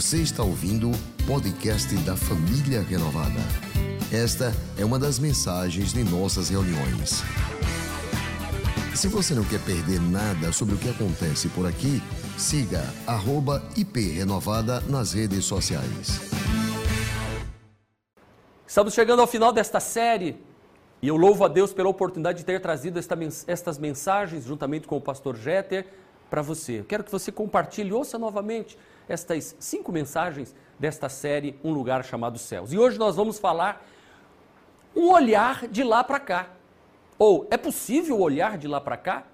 Você está ouvindo o podcast da Família Renovada. Esta é uma das mensagens de nossas reuniões. Se você não quer perder nada sobre o que acontece por aqui, siga @iprenovada nas redes sociais. Estamos chegando ao final desta série e eu louvo a Deus pela oportunidade de ter trazido esta, estas mensagens juntamente com o pastor Jeter para você. Eu quero que você compartilhe, ouça novamente estas cinco mensagens desta série Um Lugar Chamado Céus. E hoje nós vamos falar um olhar de lá para cá. Ou é possível olhar de lá para cá?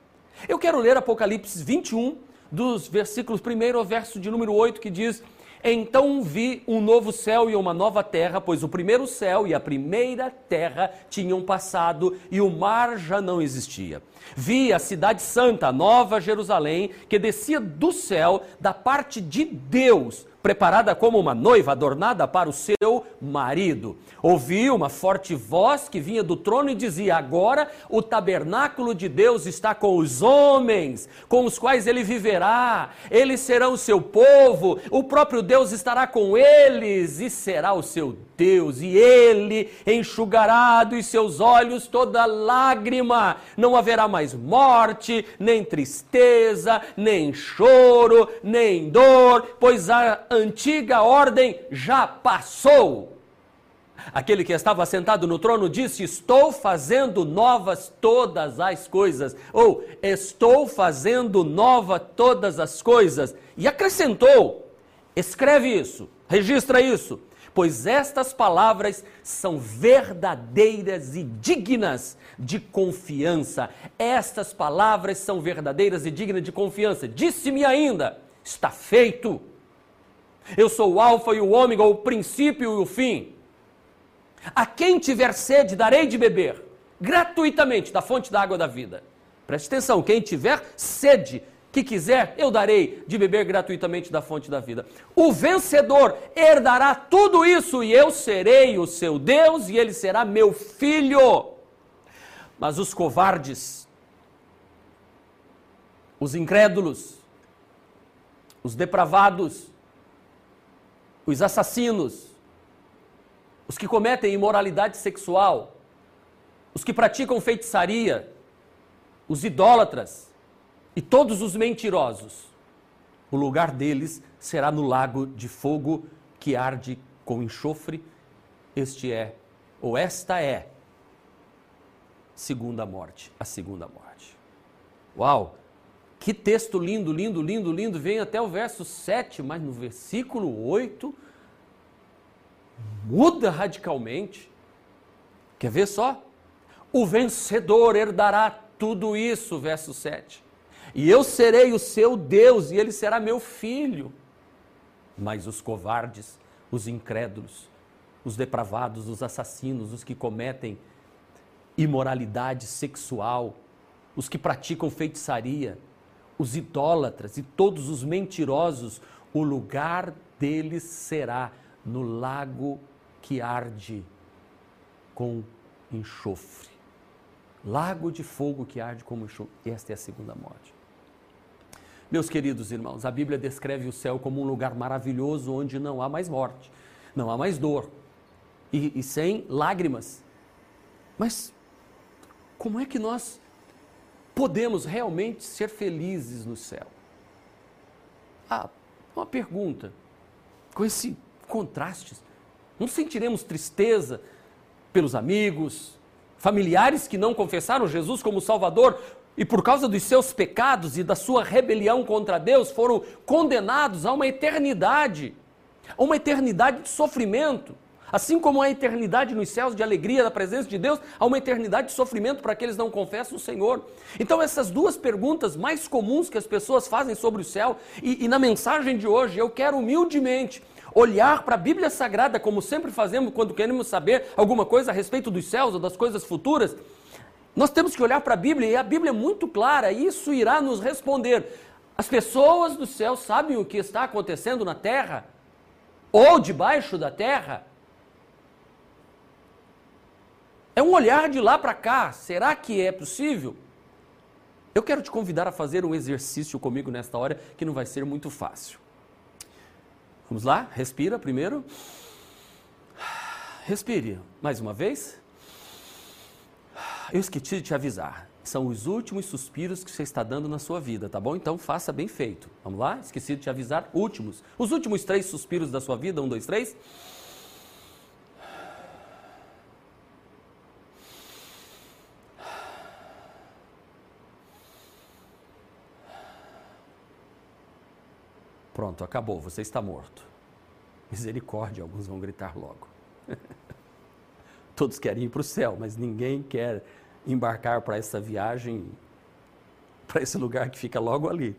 Eu quero ler Apocalipse 21, dos versículos 1 ao verso de número 8, que diz: Então vi um novo céu e uma nova terra, pois o primeiro céu e a primeira terra tinham passado e o mar já não existia. Vi a cidade santa, Nova Jerusalém, que descia do céu da parte de Deus preparada como uma noiva adornada para o seu marido. Ouvi uma forte voz que vinha do trono e dizia: Agora o tabernáculo de Deus está com os homens, com os quais ele viverá, eles serão o seu povo, o próprio Deus estará com eles e será o seu Deus, e ele enxugará dos seus olhos toda lágrima. Não haverá mais morte, nem tristeza, nem choro, nem dor, pois a antiga ordem já passou. Aquele que estava sentado no trono disse: Estou fazendo novas todas as coisas. Ou estou fazendo nova todas as coisas. E acrescentou: Escreve isso, registra isso pois estas palavras são verdadeiras e dignas de confiança. Estas palavras são verdadeiras e dignas de confiança. Disse-me ainda: está feito. Eu sou o Alfa e o Ômega, o princípio e o fim. A quem tiver sede, darei de beber, gratuitamente, da fonte da água da vida. Preste atenção: quem tiver sede, que quiser, eu darei de beber gratuitamente da fonte da vida. O vencedor herdará tudo isso e eu serei o seu Deus e ele será meu filho. Mas os covardes, os incrédulos, os depravados, os assassinos, os que cometem imoralidade sexual, os que praticam feitiçaria, os idólatras, e todos os mentirosos, o lugar deles será no lago de fogo que arde com enxofre. Este é, ou esta é, segunda morte, a segunda morte. Uau! Que texto lindo, lindo, lindo, lindo. Vem até o verso 7, mas no versículo 8 muda radicalmente. Quer ver só? O vencedor herdará tudo isso, verso 7. E eu serei o seu Deus e ele será meu filho. Mas os covardes, os incrédulos, os depravados, os assassinos, os que cometem imoralidade sexual, os que praticam feitiçaria, os idólatras e todos os mentirosos, o lugar deles será no lago que arde com enxofre. Lago de fogo que arde como enxofre. Esta é a segunda morte. Meus queridos irmãos, a Bíblia descreve o céu como um lugar maravilhoso onde não há mais morte, não há mais dor e, e sem lágrimas. Mas como é que nós podemos realmente ser felizes no céu? Ah, uma pergunta. Com esse contraste, não sentiremos tristeza pelos amigos, familiares que não confessaram Jesus como Salvador, e por causa dos seus pecados e da sua rebelião contra Deus foram condenados a uma eternidade, a uma eternidade de sofrimento. Assim como a eternidade nos céus de alegria da presença de Deus, há uma eternidade de sofrimento para aqueles que não confessam o Senhor. Então, essas duas perguntas mais comuns que as pessoas fazem sobre o céu, e, e na mensagem de hoje, eu quero humildemente olhar para a Bíblia Sagrada, como sempre fazemos quando queremos saber alguma coisa a respeito dos céus ou das coisas futuras, nós temos que olhar para a Bíblia e a Bíblia é muito clara, isso irá nos responder. As pessoas do céu sabem o que está acontecendo na terra ou debaixo da terra? É um olhar de lá para cá. Será que é possível? Eu quero te convidar a fazer um exercício comigo nesta hora que não vai ser muito fácil. Vamos lá? Respira primeiro. Respire mais uma vez. Eu esqueci de te avisar. São os últimos suspiros que você está dando na sua vida, tá bom? Então faça bem feito. Vamos lá? Esqueci de te avisar. Últimos. Os últimos três suspiros da sua vida. Um, dois, três. Pronto, acabou, você está morto. Misericórdia, alguns vão gritar logo. Todos querem ir para o céu, mas ninguém quer embarcar para essa viagem, para esse lugar que fica logo ali.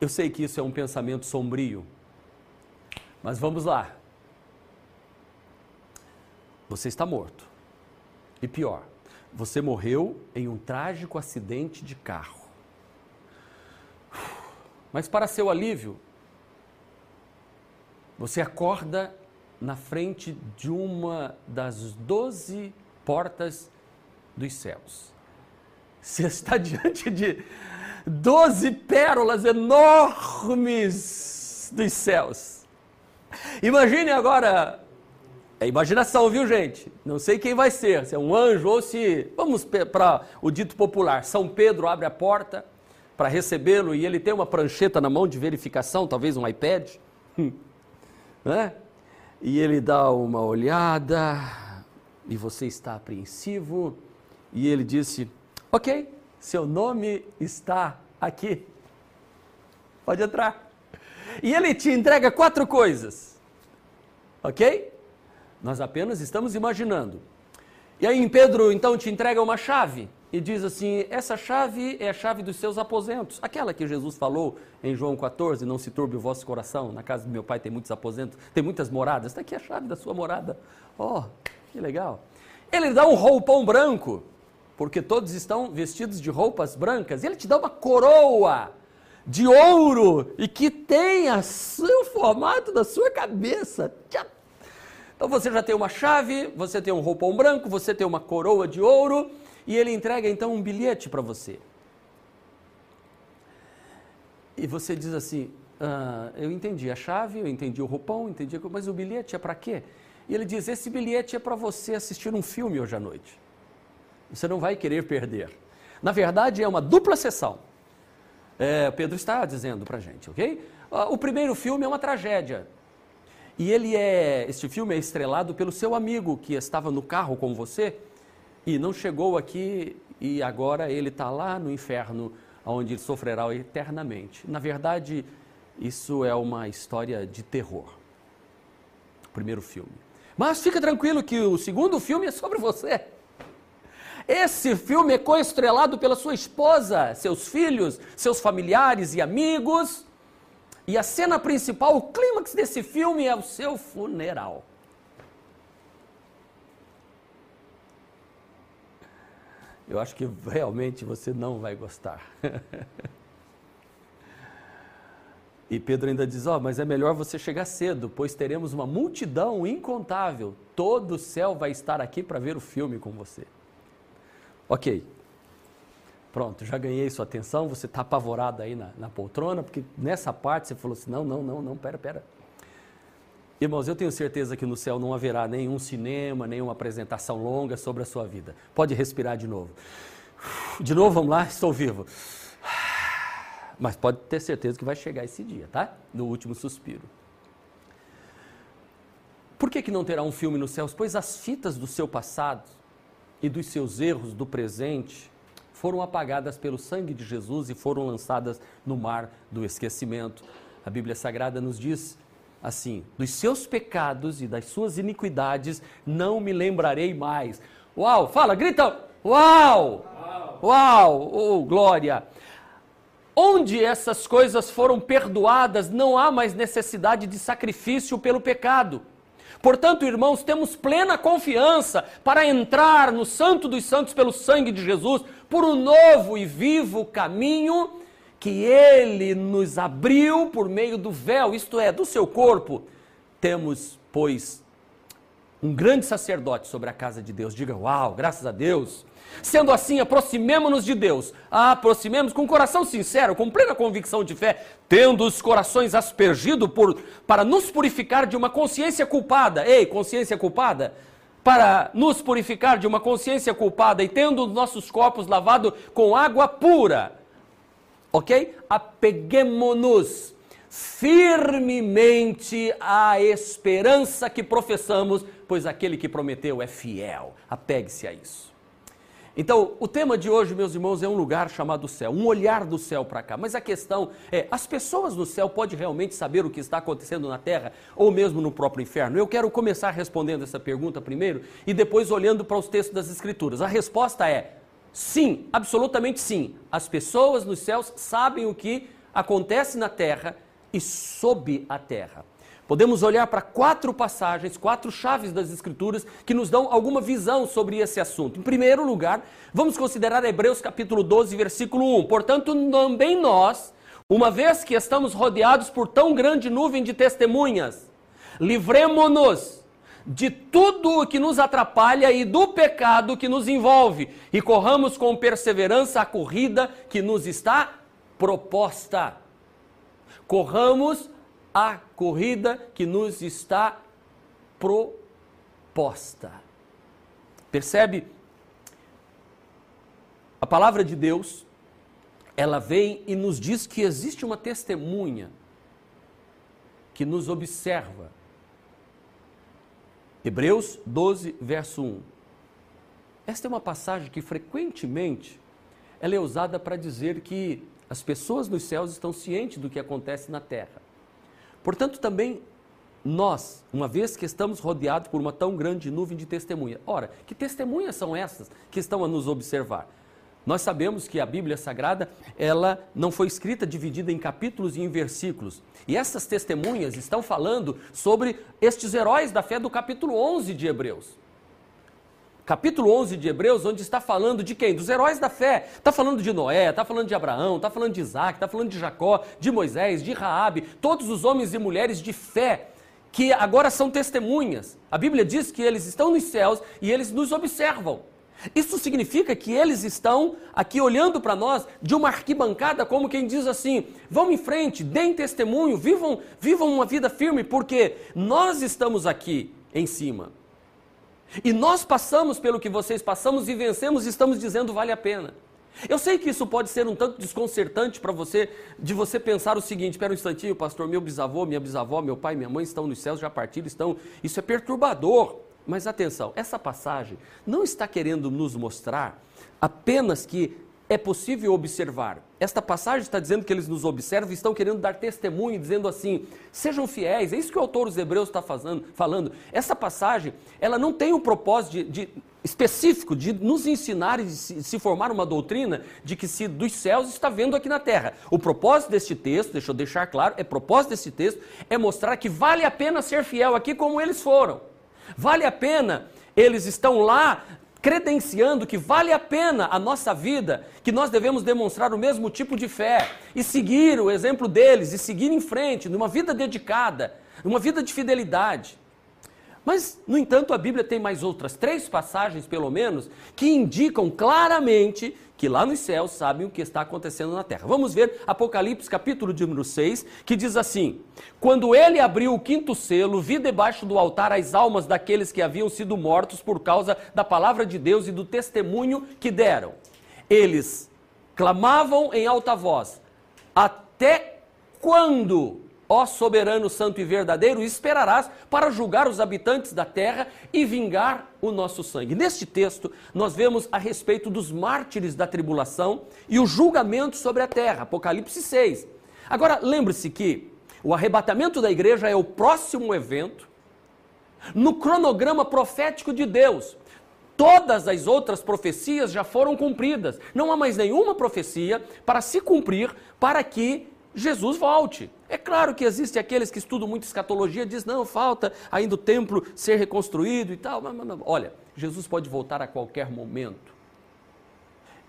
Eu sei que isso é um pensamento sombrio, mas vamos lá. Você está morto. E pior, você morreu em um trágico acidente de carro. Mas para seu alívio, você acorda na frente de uma das doze portas dos céus. Você está diante de doze pérolas enormes dos céus. Imagine agora, é imaginação, viu gente? Não sei quem vai ser, se é um anjo ou se. Vamos para o dito popular: São Pedro abre a porta para recebê-lo e ele tem uma prancheta na mão de verificação, talvez um iPad. Hum né? E ele dá uma olhada e você está apreensivo. E ele disse: Ok, seu nome está aqui. Pode entrar. E ele te entrega quatro coisas. Ok? Nós apenas estamos imaginando. E aí Pedro então te entrega uma chave e diz assim: essa chave é a chave dos seus aposentos. Aquela que Jesus falou em João 14: não se turbe o vosso coração. Na casa do meu pai tem muitos aposentos, tem muitas moradas. Está aqui a chave da sua morada. Oh, que legal. Ele dá um roupão branco, porque todos estão vestidos de roupas brancas. Ele te dá uma coroa de ouro e que tem o formato da sua cabeça. Então você já tem uma chave, você tem um roupão branco, você tem uma coroa de ouro e ele entrega então um bilhete para você. E você diz assim: ah, Eu entendi a chave, eu entendi o roupão, entendi, mas o bilhete é para quê? E ele diz: Esse bilhete é para você assistir um filme hoje à noite. Você não vai querer perder. Na verdade, é uma dupla sessão. É, Pedro está dizendo para a gente, ok? Ah, o primeiro filme é uma tragédia. E ele é, este filme é estrelado pelo seu amigo que estava no carro com você e não chegou aqui e agora ele está lá no inferno, onde ele sofrerá eternamente. Na verdade, isso é uma história de terror. O primeiro filme. Mas fica tranquilo que o segundo filme é sobre você. Esse filme é coestrelado pela sua esposa, seus filhos, seus familiares e amigos. E a cena principal, o clímax desse filme é o seu funeral. Eu acho que realmente você não vai gostar. e Pedro ainda diz: Ó, oh, mas é melhor você chegar cedo, pois teremos uma multidão incontável. Todo o céu vai estar aqui para ver o filme com você. Ok. Pronto, já ganhei sua atenção, você está apavorado aí na, na poltrona, porque nessa parte você falou assim: não, não, não, não, pera, pera. Irmãos, eu tenho certeza que no céu não haverá nenhum cinema, nenhuma apresentação longa sobre a sua vida. Pode respirar de novo. De novo, vamos lá, estou vivo. Mas pode ter certeza que vai chegar esse dia, tá? No último suspiro. Por que, que não terá um filme nos céus? Pois as fitas do seu passado e dos seus erros do presente foram apagadas pelo sangue de Jesus e foram lançadas no mar do esquecimento. A Bíblia Sagrada nos diz assim: dos seus pecados e das suas iniquidades não me lembrarei mais. Uau, fala, grita! Uau! Uau! Uau! Oh, glória! Onde essas coisas foram perdoadas, não há mais necessidade de sacrifício pelo pecado. Portanto, irmãos, temos plena confiança para entrar no Santo dos Santos pelo sangue de Jesus, por um novo e vivo caminho que ele nos abriu por meio do véu, isto é, do seu corpo. Temos, pois, um grande sacerdote sobre a casa de Deus. Diga, uau, graças a Deus. Sendo assim, aproximemo-nos de Deus. Aproximemos com coração sincero, com plena convicção de fé, tendo os corações aspergidos por, para nos purificar de uma consciência culpada. Ei, consciência culpada? Para nos purificar de uma consciência culpada e tendo os nossos corpos lavados com água pura. Ok? Apeguemo-nos firmemente à esperança que professamos, pois aquele que prometeu é fiel. Apegue-se a isso. Então, o tema de hoje, meus irmãos, é um lugar chamado céu, um olhar do céu para cá. Mas a questão é: as pessoas no céu podem realmente saber o que está acontecendo na terra ou mesmo no próprio inferno? Eu quero começar respondendo essa pergunta primeiro e depois olhando para os textos das Escrituras. A resposta é sim, absolutamente sim. As pessoas nos céus sabem o que acontece na terra e sob a terra. Podemos olhar para quatro passagens, quatro chaves das Escrituras que nos dão alguma visão sobre esse assunto. Em primeiro lugar, vamos considerar Hebreus capítulo 12, versículo 1. Portanto, também nós, uma vez que estamos rodeados por tão grande nuvem de testemunhas, livremo-nos de tudo o que nos atrapalha e do pecado que nos envolve, e corramos com perseverança a corrida que nos está proposta. Corramos a corrida que nos está proposta. Percebe? A palavra de Deus, ela vem e nos diz que existe uma testemunha que nos observa. Hebreus 12, verso 1. Esta é uma passagem que frequentemente ela é usada para dizer que as pessoas nos céus estão cientes do que acontece na terra. Portanto, também nós, uma vez que estamos rodeados por uma tão grande nuvem de testemunha. Ora, que testemunhas são essas que estão a nos observar? Nós sabemos que a Bíblia Sagrada, ela não foi escrita dividida em capítulos e em versículos. E essas testemunhas estão falando sobre estes heróis da fé do capítulo 11 de Hebreus capítulo 11 de Hebreus, onde está falando de quem? Dos heróis da fé. Está falando de Noé, está falando de Abraão, está falando de Isaac, está falando de Jacó, de Moisés, de Raabe, todos os homens e mulheres de fé que agora são testemunhas. A Bíblia diz que eles estão nos céus e eles nos observam. Isso significa que eles estão aqui olhando para nós de uma arquibancada, como quem diz assim: vão em frente, deem testemunho, vivam, vivam uma vida firme, porque nós estamos aqui em cima. E nós passamos pelo que vocês passamos e vencemos e estamos dizendo vale a pena. Eu sei que isso pode ser um tanto desconcertante para você, de você pensar o seguinte: espera um instantinho, pastor, meu bisavô, minha bisavó, meu pai, minha mãe estão nos céus, já partiram, estão. Isso é perturbador. Mas atenção, essa passagem não está querendo nos mostrar apenas que é possível observar. Esta passagem está dizendo que eles nos observam e estão querendo dar testemunho, dizendo assim: sejam fiéis. É isso que o autor dos Hebreus está fazendo, falando. Essa passagem, ela não tem o um propósito de, de, específico de nos ensinar e se, se, formar uma doutrina de que se dos céus está vendo aqui na terra. O propósito deste texto, deixa eu deixar claro, é propósito deste texto é mostrar que vale a pena ser fiel aqui como eles foram. Vale a pena eles estão lá credenciando que vale a pena a nossa vida, que nós devemos demonstrar o mesmo tipo de fé e seguir o exemplo deles e seguir em frente, numa vida dedicada, numa vida de fidelidade. Mas, no entanto, a Bíblia tem mais outras três passagens, pelo menos, que indicam claramente que lá nos céus sabem o que está acontecendo na terra. Vamos ver Apocalipse capítulo de número 6, que diz assim: Quando ele abriu o quinto selo, vi debaixo do altar as almas daqueles que haviam sido mortos por causa da palavra de Deus e do testemunho que deram. Eles clamavam em alta voz: Até quando Ó soberano santo e verdadeiro, esperarás para julgar os habitantes da terra e vingar o nosso sangue. Neste texto, nós vemos a respeito dos mártires da tribulação e o julgamento sobre a terra, Apocalipse 6. Agora, lembre-se que o arrebatamento da igreja é o próximo evento no cronograma profético de Deus. Todas as outras profecias já foram cumpridas. Não há mais nenhuma profecia para se cumprir para que Jesus volte. É claro que existe aqueles que estudam muito escatologia e dizem, não, falta ainda o templo ser reconstruído e tal. Mas, mas, olha, Jesus pode voltar a qualquer momento.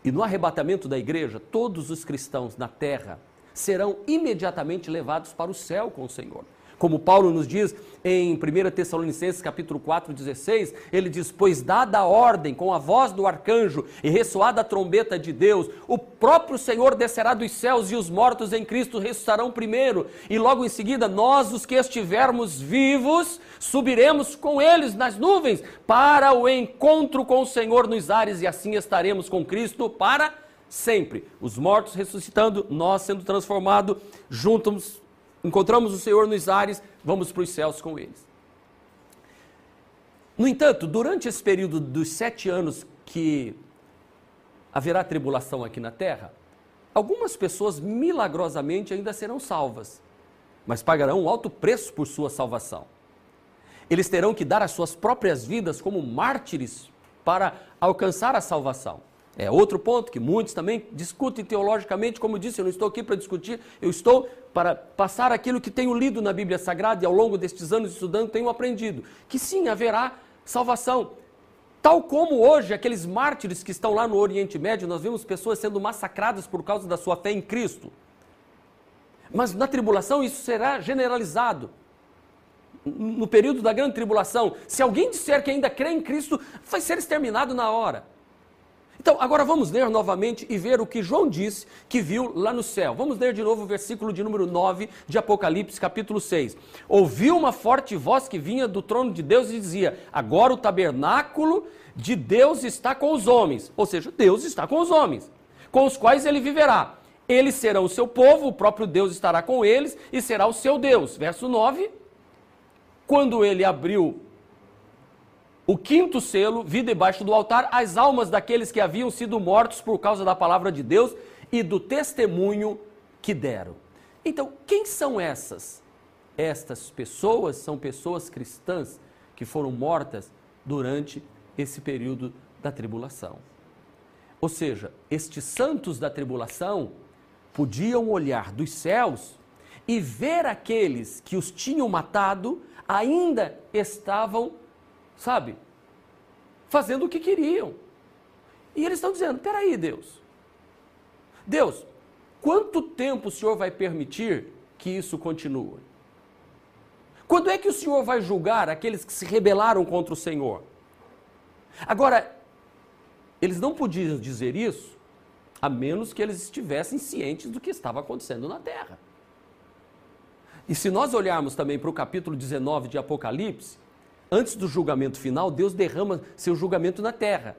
E no arrebatamento da igreja, todos os cristãos na terra serão imediatamente levados para o céu com o Senhor. Como Paulo nos diz em 1 Tessalonicenses capítulo 4, 16, ele diz: Pois dada a ordem com a voz do arcanjo e ressoada a trombeta de Deus, o próprio Senhor descerá dos céus e os mortos em Cristo ressuscitarão primeiro, e logo em seguida nós, os que estivermos vivos, subiremos com eles nas nuvens para o encontro com o Senhor nos ares, e assim estaremos com Cristo para sempre. Os mortos ressuscitando, nós sendo transformados juntos encontramos o Senhor nos ares, vamos para os céus com eles. No entanto, durante esse período dos sete anos que haverá tribulação aqui na terra, algumas pessoas milagrosamente ainda serão salvas, mas pagarão um alto preço por sua salvação. Eles terão que dar as suas próprias vidas como mártires para alcançar a salvação. É outro ponto que muitos também discutem teologicamente, como eu disse, eu não estou aqui para discutir, eu estou para passar aquilo que tenho lido na Bíblia Sagrada e ao longo destes anos estudando tenho aprendido, que sim, haverá salvação. Tal como hoje, aqueles mártires que estão lá no Oriente Médio, nós vimos pessoas sendo massacradas por causa da sua fé em Cristo. Mas na tribulação isso será generalizado. No período da grande tribulação, se alguém disser que ainda crê em Cristo, vai ser exterminado na hora. Então, agora vamos ler novamente e ver o que João disse que viu lá no céu. Vamos ler de novo o versículo de número 9 de Apocalipse, capítulo 6. Ouviu uma forte voz que vinha do trono de Deus e dizia: Agora o tabernáculo de Deus está com os homens. Ou seja, Deus está com os homens, com os quais ele viverá. Eles serão o seu povo, o próprio Deus estará com eles e será o seu Deus. Verso 9. Quando ele abriu o quinto selo, vi debaixo do altar as almas daqueles que haviam sido mortos por causa da palavra de Deus e do testemunho que deram. Então, quem são essas? Estas pessoas são pessoas cristãs que foram mortas durante esse período da tribulação. Ou seja, estes santos da tribulação podiam olhar dos céus e ver aqueles que os tinham matado ainda estavam sabe, fazendo o que queriam. E eles estão dizendo: peraí, Deus. Deus, quanto tempo o Senhor vai permitir que isso continue? Quando é que o Senhor vai julgar aqueles que se rebelaram contra o Senhor? Agora, eles não podiam dizer isso a menos que eles estivessem cientes do que estava acontecendo na terra. E se nós olharmos também para o capítulo 19 de Apocalipse, Antes do julgamento final, Deus derrama seu julgamento na terra.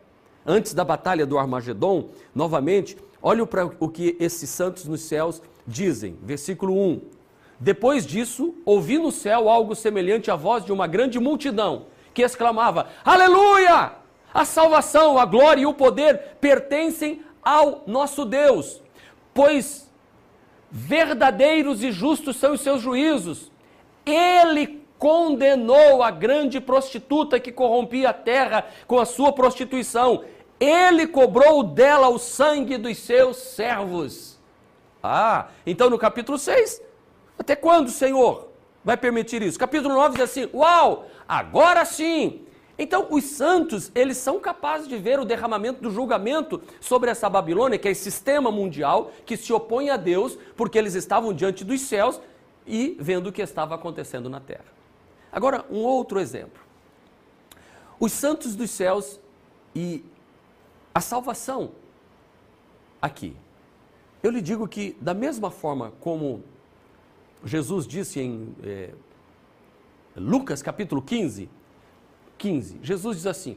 Antes da batalha do Armagedon, novamente, olhe para o que esses santos nos céus dizem. Versículo 1. Depois disso, ouvi no céu algo semelhante à voz de uma grande multidão, que exclamava: Aleluia! A salvação, a glória e o poder pertencem ao nosso Deus, pois verdadeiros e justos são os seus juízos. Ele condenou a grande prostituta que corrompia a terra com a sua prostituição. Ele cobrou dela o sangue dos seus servos. Ah, então no capítulo 6, até quando, Senhor, vai permitir isso? Capítulo 9 diz assim: Uau, agora sim. Então, os santos, eles são capazes de ver o derramamento do julgamento sobre essa Babilônia, que é esse sistema mundial que se opõe a Deus, porque eles estavam diante dos céus e vendo o que estava acontecendo na terra. Agora, um outro exemplo. Os santos dos céus e a salvação aqui. Eu lhe digo que, da mesma forma como Jesus disse em é, Lucas capítulo 15, 15, Jesus diz assim: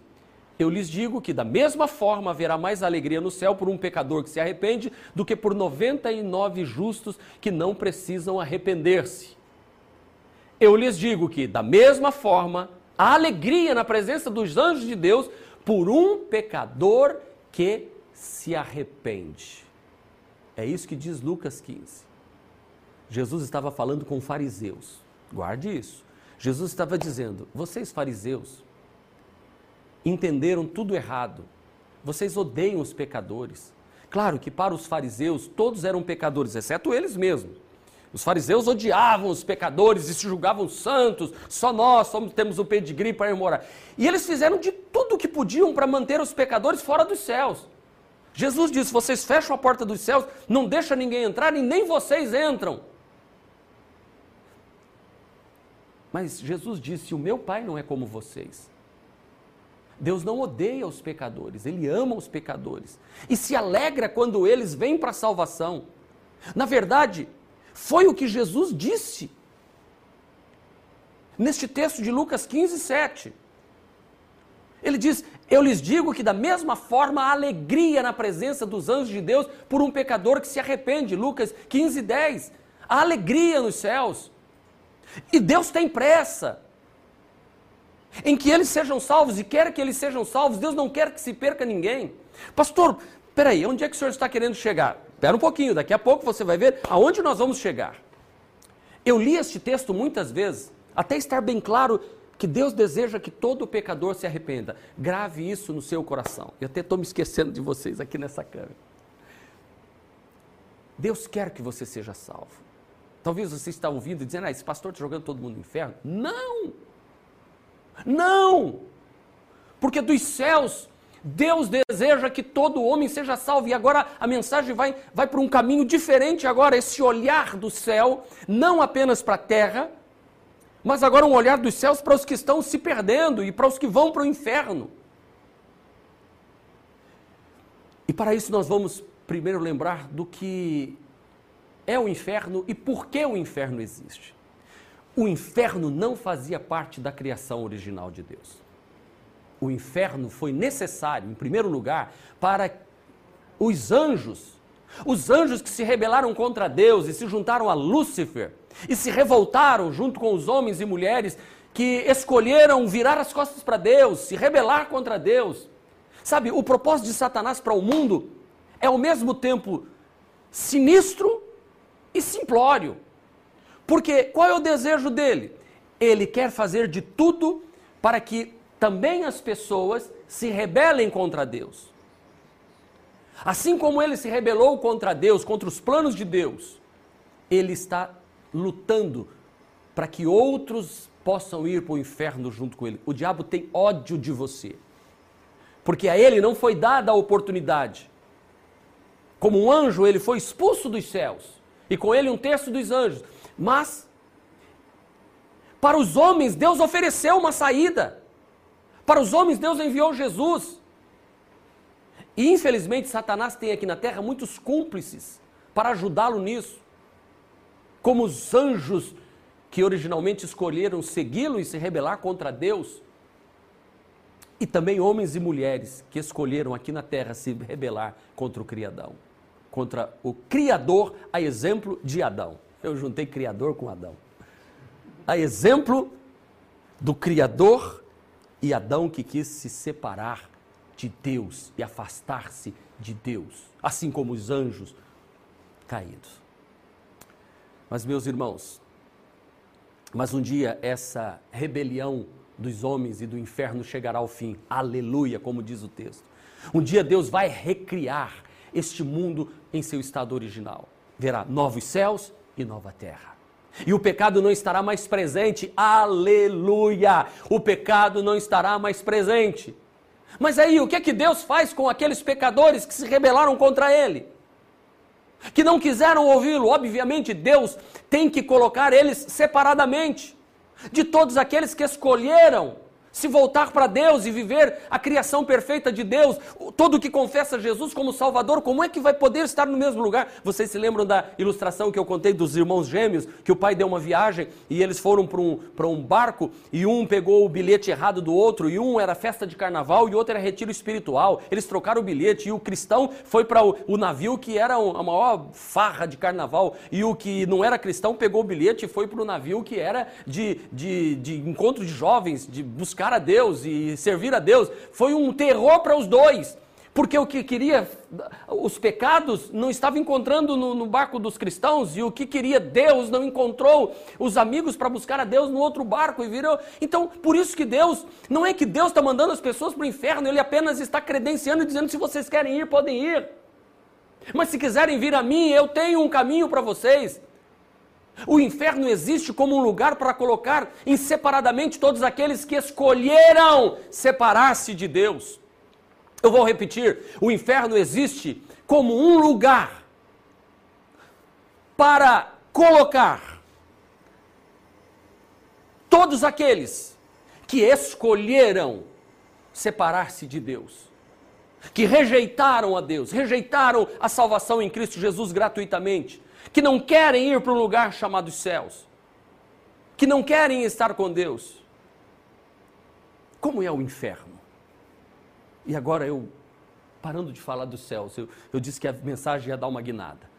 Eu lhes digo que, da mesma forma, haverá mais alegria no céu por um pecador que se arrepende do que por 99 justos que não precisam arrepender-se. Eu lhes digo que, da mesma forma, a alegria na presença dos anjos de Deus por um pecador que se arrepende. É isso que diz Lucas 15. Jesus estava falando com fariseus. Guarde isso. Jesus estava dizendo: vocês fariseus entenderam tudo errado. Vocês odeiam os pecadores. Claro que para os fariseus todos eram pecadores, exceto eles mesmos. Os fariseus odiavam os pecadores e se julgavam santos, só nós somos, temos o pedigree para ir morar. E eles fizeram de tudo o que podiam para manter os pecadores fora dos céus. Jesus disse: vocês fecham a porta dos céus, não deixa ninguém entrar e nem vocês entram. Mas Jesus disse: O meu Pai não é como vocês. Deus não odeia os pecadores, Ele ama os pecadores e se alegra quando eles vêm para a salvação. Na verdade, foi o que Jesus disse neste texto de Lucas 15, 7. Ele diz: Eu lhes digo que, da mesma forma, há alegria na presença dos anjos de Deus por um pecador que se arrepende. Lucas 15, 10. Há alegria nos céus. E Deus tem pressa em que eles sejam salvos e quer que eles sejam salvos. Deus não quer que se perca ninguém. Pastor, peraí, onde é que o senhor está querendo chegar? Espera um pouquinho, daqui a pouco você vai ver aonde nós vamos chegar. Eu li este texto muitas vezes, até estar bem claro que Deus deseja que todo pecador se arrependa. Grave isso no seu coração. Eu até estou me esquecendo de vocês aqui nessa câmera. Deus quer que você seja salvo. Talvez você está ouvindo e dizendo, ah, esse pastor está jogando todo mundo no inferno. Não! Não! Porque dos céus, Deus deseja que todo homem seja salvo. E agora a mensagem vai, vai para um caminho diferente agora, esse olhar do céu, não apenas para a terra, mas agora um olhar dos céus para os que estão se perdendo e para os que vão para o inferno. E para isso nós vamos primeiro lembrar do que é o inferno e por que o inferno existe. O inferno não fazia parte da criação original de Deus. O inferno foi necessário, em primeiro lugar, para os anjos, os anjos que se rebelaram contra Deus e se juntaram a Lúcifer e se revoltaram junto com os homens e mulheres que escolheram virar as costas para Deus, se rebelar contra Deus. Sabe, o propósito de Satanás para o mundo é ao mesmo tempo sinistro e simplório. Porque qual é o desejo dele? Ele quer fazer de tudo para que também as pessoas se rebelem contra Deus. Assim como ele se rebelou contra Deus, contra os planos de Deus, ele está lutando para que outros possam ir para o inferno junto com ele. O diabo tem ódio de você. Porque a ele não foi dada a oportunidade. Como um anjo, ele foi expulso dos céus. E com ele um terço dos anjos. Mas, para os homens, Deus ofereceu uma saída. Para os homens, Deus enviou Jesus. E infelizmente, Satanás tem aqui na terra muitos cúmplices para ajudá-lo nisso como os anjos que originalmente escolheram segui-lo e se rebelar contra Deus, e também homens e mulheres que escolheram aqui na terra se rebelar contra o Criadão, contra o Criador, a exemplo de Adão. Eu juntei Criador com Adão. A exemplo do Criador e Adão que quis se separar de Deus e afastar-se de Deus, assim como os anjos caídos. Mas, meus irmãos, mas um dia essa rebelião dos homens e do inferno chegará ao fim. Aleluia, como diz o texto. Um dia Deus vai recriar este mundo em seu estado original. Verá novos céus e nova terra. E o pecado não estará mais presente. Aleluia! O pecado não estará mais presente. Mas aí, o que é que Deus faz com aqueles pecadores que se rebelaram contra ele? que não quiseram ouvi-lo. Obviamente, Deus tem que colocar eles separadamente de todos aqueles que escolheram se voltar para Deus e viver a criação perfeita de Deus, todo que confessa Jesus como Salvador, como é que vai poder estar no mesmo lugar? Vocês se lembram da ilustração que eu contei dos irmãos gêmeos, que o pai deu uma viagem e eles foram para um, um barco e um pegou o bilhete errado do outro, e um era festa de carnaval e o outro era retiro espiritual. Eles trocaram o bilhete e o cristão foi para o, o, navio que era a maior farra de carnaval, e o que não era cristão pegou o bilhete e foi para o navio que era de, de, de encontro de jovens, de buscar buscar a Deus e servir a Deus, foi um terror para os dois. Porque o que queria, os pecados não estava encontrando no, no, barco dos cristãos, e o que queria Deus não encontrou os amigos para buscar a Deus no outro barco e virou. Então, por isso que Deus, não é que Deus está mandando as pessoas para o inferno, Ele apenas está credenciando e dizendo: se vocês querem ir, podem ir. Mas se quiserem vir a mim, eu tenho um caminho para vocês. O inferno existe como um lugar para colocar em separadamente todos aqueles que escolheram separar-se de Deus. Eu vou repetir: o inferno existe como um lugar para colocar todos aqueles que escolheram separar-se de Deus, que rejeitaram a Deus, rejeitaram a salvação em Cristo Jesus gratuitamente, que não querem ir para um lugar chamado céus, que não querem estar com Deus. Como é o inferno? E agora eu, parando de falar dos céus, eu, eu disse que a mensagem ia dar uma guinada.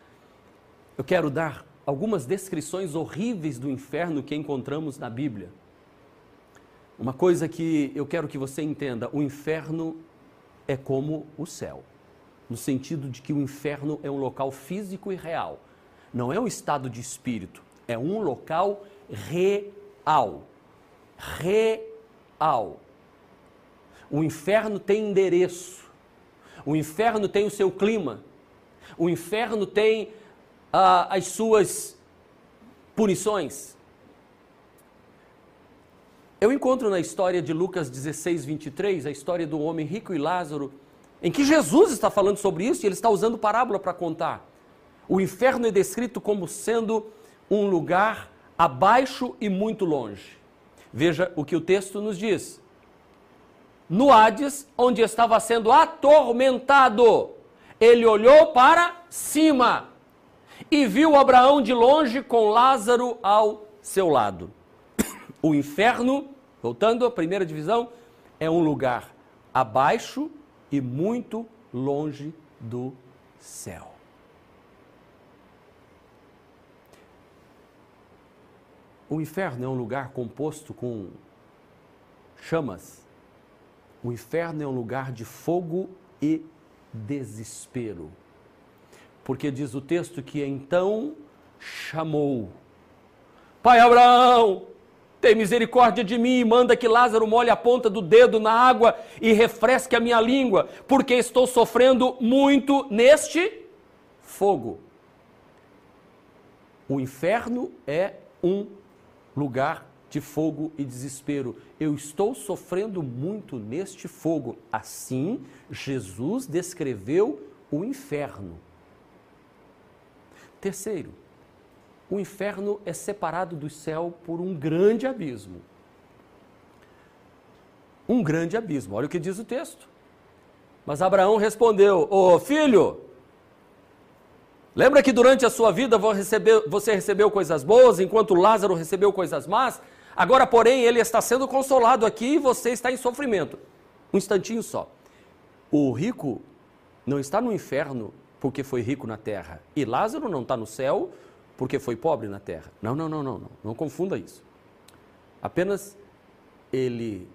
Eu quero dar algumas descrições horríveis do inferno que encontramos na Bíblia. Uma coisa que eu quero que você entenda: o inferno é como o céu, no sentido de que o inferno é um local físico e real, não é um estado de espírito, é um local real. Real. O inferno tem endereço, o inferno tem o seu clima, o inferno tem ah, as suas punições. Eu encontro na história de Lucas 16, 23, a história do homem rico e Lázaro, em que Jesus está falando sobre isso e ele está usando parábola para contar. O inferno é descrito como sendo um lugar abaixo e muito longe. Veja o que o texto nos diz. No Hades, onde estava sendo atormentado, ele olhou para cima e viu Abraão de longe com Lázaro ao seu lado. O inferno, voltando à primeira divisão, é um lugar abaixo e muito longe do céu. O inferno é um lugar composto com chamas. O inferno é um lugar de fogo e desespero. Porque diz o texto que então chamou: Pai Abraão, tem misericórdia de mim e manda que Lázaro molhe a ponta do dedo na água e refresque a minha língua, porque estou sofrendo muito neste fogo. O inferno é um lugar de fogo e desespero. Eu estou sofrendo muito neste fogo. Assim, Jesus descreveu o inferno. Terceiro, o inferno é separado do céu por um grande abismo. Um grande abismo. Olha o que diz o texto. Mas Abraão respondeu: Ô oh, filho, lembra que durante a sua vida você recebeu coisas boas, enquanto Lázaro recebeu coisas más? Agora, porém, ele está sendo consolado aqui e você está em sofrimento. Um instantinho só. O rico não está no inferno porque foi rico na terra, e Lázaro não está no céu porque foi pobre na terra. Não, não, não, não, não. Não confunda isso. Apenas ele,